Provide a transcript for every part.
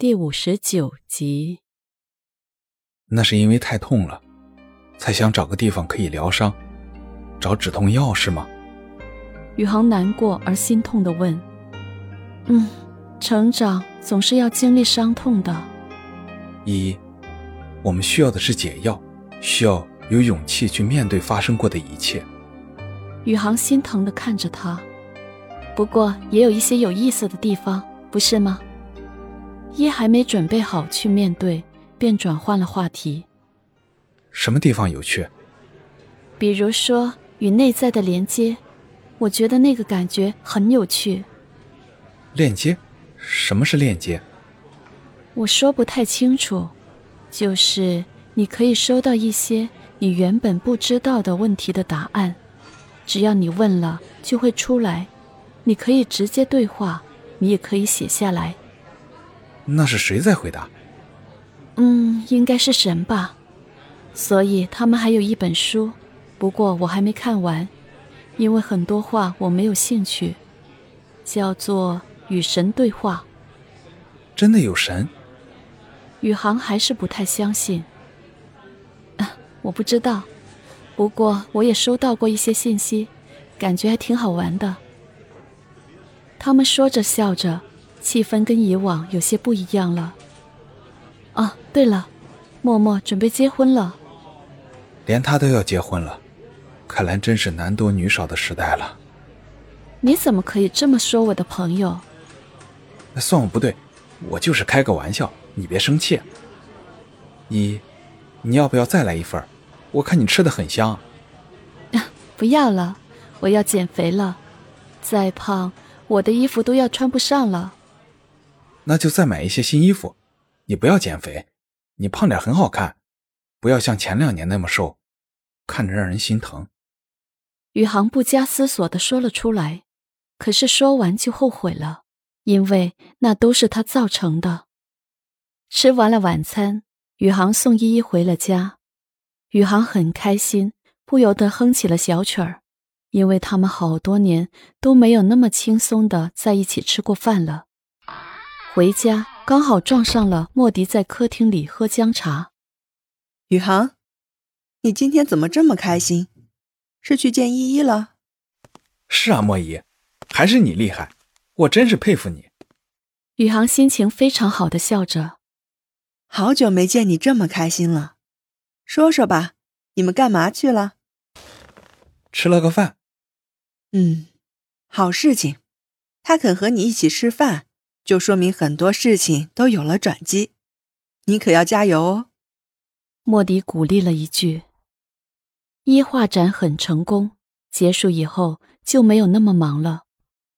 第五十九集。那是因为太痛了，才想找个地方可以疗伤，找止痛药是吗？宇航难过而心痛的问：“嗯，成长总是要经历伤痛的。依依，我们需要的是解药，需要有勇气去面对发生过的一切。”宇航心疼的看着他，不过也有一些有意思的地方，不是吗？一还没准备好去面对，便转换了话题。什么地方有趣？比如说与内在的连接，我觉得那个感觉很有趣。链接？什么是链接？我说不太清楚，就是你可以收到一些你原本不知道的问题的答案，只要你问了就会出来。你可以直接对话，你也可以写下来。那是谁在回答？嗯，应该是神吧。所以他们还有一本书，不过我还没看完，因为很多话我没有兴趣。叫做《与神对话》。真的有神？宇航还是不太相信。啊，我不知道。不过我也收到过一些信息，感觉还挺好玩的。他们说着笑着。气氛跟以往有些不一样了。啊，对了，默默准备结婚了。连他都要结婚了，看来真是男多女少的时代了。你怎么可以这么说我的朋友？那算我不对，我就是开个玩笑，你别生气。你，你要不要再来一份？我看你吃的很香。不要了，我要减肥了，再胖我的衣服都要穿不上了。那就再买一些新衣服，你不要减肥，你胖点很好看，不要像前两年那么瘦，看着让人心疼。宇航不加思索的说了出来，可是说完就后悔了，因为那都是他造成的。吃完了晚餐，宇航送依依回了家，宇航很开心，不由得哼起了小曲儿，因为他们好多年都没有那么轻松的在一起吃过饭了。回家刚好撞上了莫迪在客厅里喝姜茶。宇航，你今天怎么这么开心？是去见依依了？是啊，莫姨，还是你厉害，我真是佩服你。宇航心情非常好的笑着。好久没见你这么开心了，说说吧，你们干嘛去了？吃了个饭。嗯，好事情，他肯和你一起吃饭。就说明很多事情都有了转机，你可要加油哦。莫迪鼓励了一句。一画展很成功，结束以后就没有那么忙了。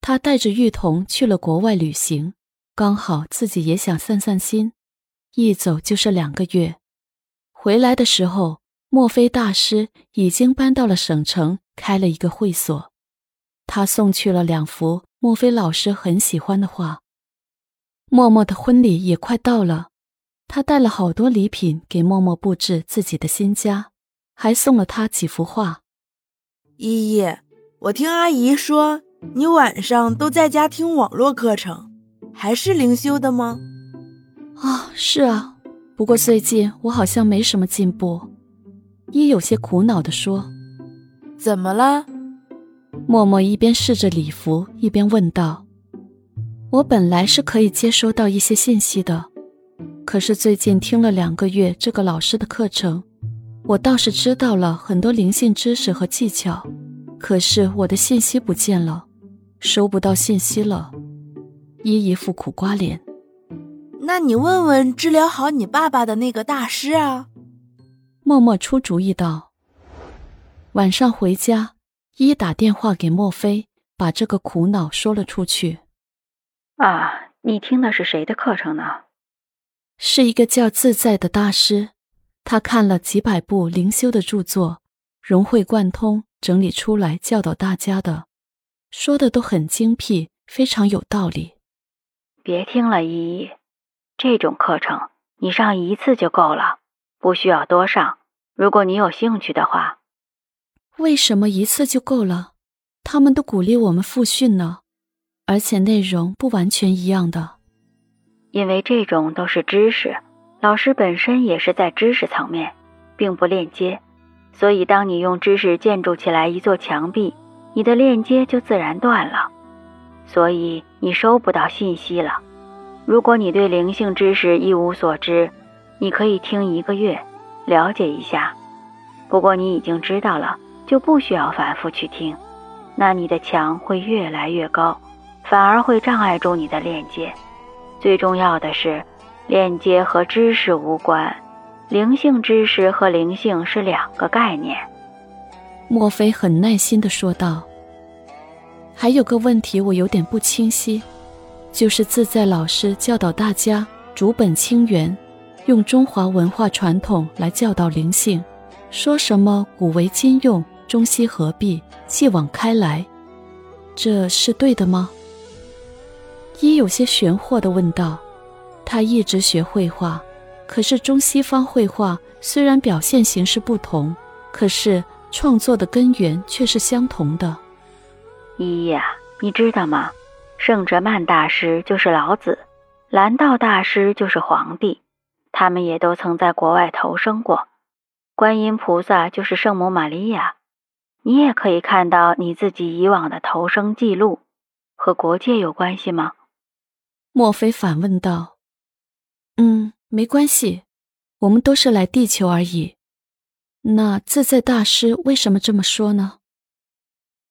他带着玉童去了国外旅行，刚好自己也想散散心，一走就是两个月。回来的时候，墨菲大师已经搬到了省城，开了一个会所。他送去了两幅墨菲老师很喜欢的画。默默的婚礼也快到了，他带了好多礼品给默默布置自己的新家，还送了他几幅画。依依，我听阿姨说你晚上都在家听网络课程，还是灵修的吗？啊，是啊，不过最近我好像没什么进步。依有些苦恼地说：“怎么了？”默默一边试着礼服，一边问道。我本来是可以接收到一些信息的，可是最近听了两个月这个老师的课程，我倒是知道了很多灵性知识和技巧，可是我的信息不见了，收不到信息了。依一副苦瓜脸。那你问问治疗好你爸爸的那个大师啊。默默出主意道。晚上回家，一打电话给莫非，把这个苦恼说了出去。啊，你听的是谁的课程呢？是一个叫自在的大师，他看了几百部灵修的著作，融会贯通整理出来教导大家的，说的都很精辟，非常有道理。别听了，依依，这种课程你上一次就够了，不需要多上。如果你有兴趣的话，为什么一次就够了？他们都鼓励我们复训呢。而且内容不完全一样的。因为这种都是知识，老师本身也是在知识层面，并不链接，所以当你用知识建筑起来一座墙壁，你的链接就自然断了，所以你收不到信息了。如果你对灵性知识一无所知，你可以听一个月，了解一下。不过你已经知道了，就不需要反复去听。那你的墙会越来越高，反而会障碍住你的链接。最重要的是，链接和知识无关，灵性知识和灵性是两个概念。墨菲很耐心地说道：“还有个问题我有点不清晰，就是自在老师教导大家主本清源，用中华文化传统来教导灵性，说什么古为今用，中西合璧，继往开来，这是对的吗？”一有些玄惑地问道：“他一直学绘画，可是中西方绘画虽然表现形式不同，可是……”创作的根源却是相同的。依依呀，你知道吗？圣哲曼大师就是老子，蓝道大师就是皇帝，他们也都曾在国外投生过。观音菩萨就是圣母玛利亚，你也可以看到你自己以往的投生记录，和国界有关系吗？莫非反问道：“嗯，没关系，我们都是来地球而已。”那自在大师为什么这么说呢？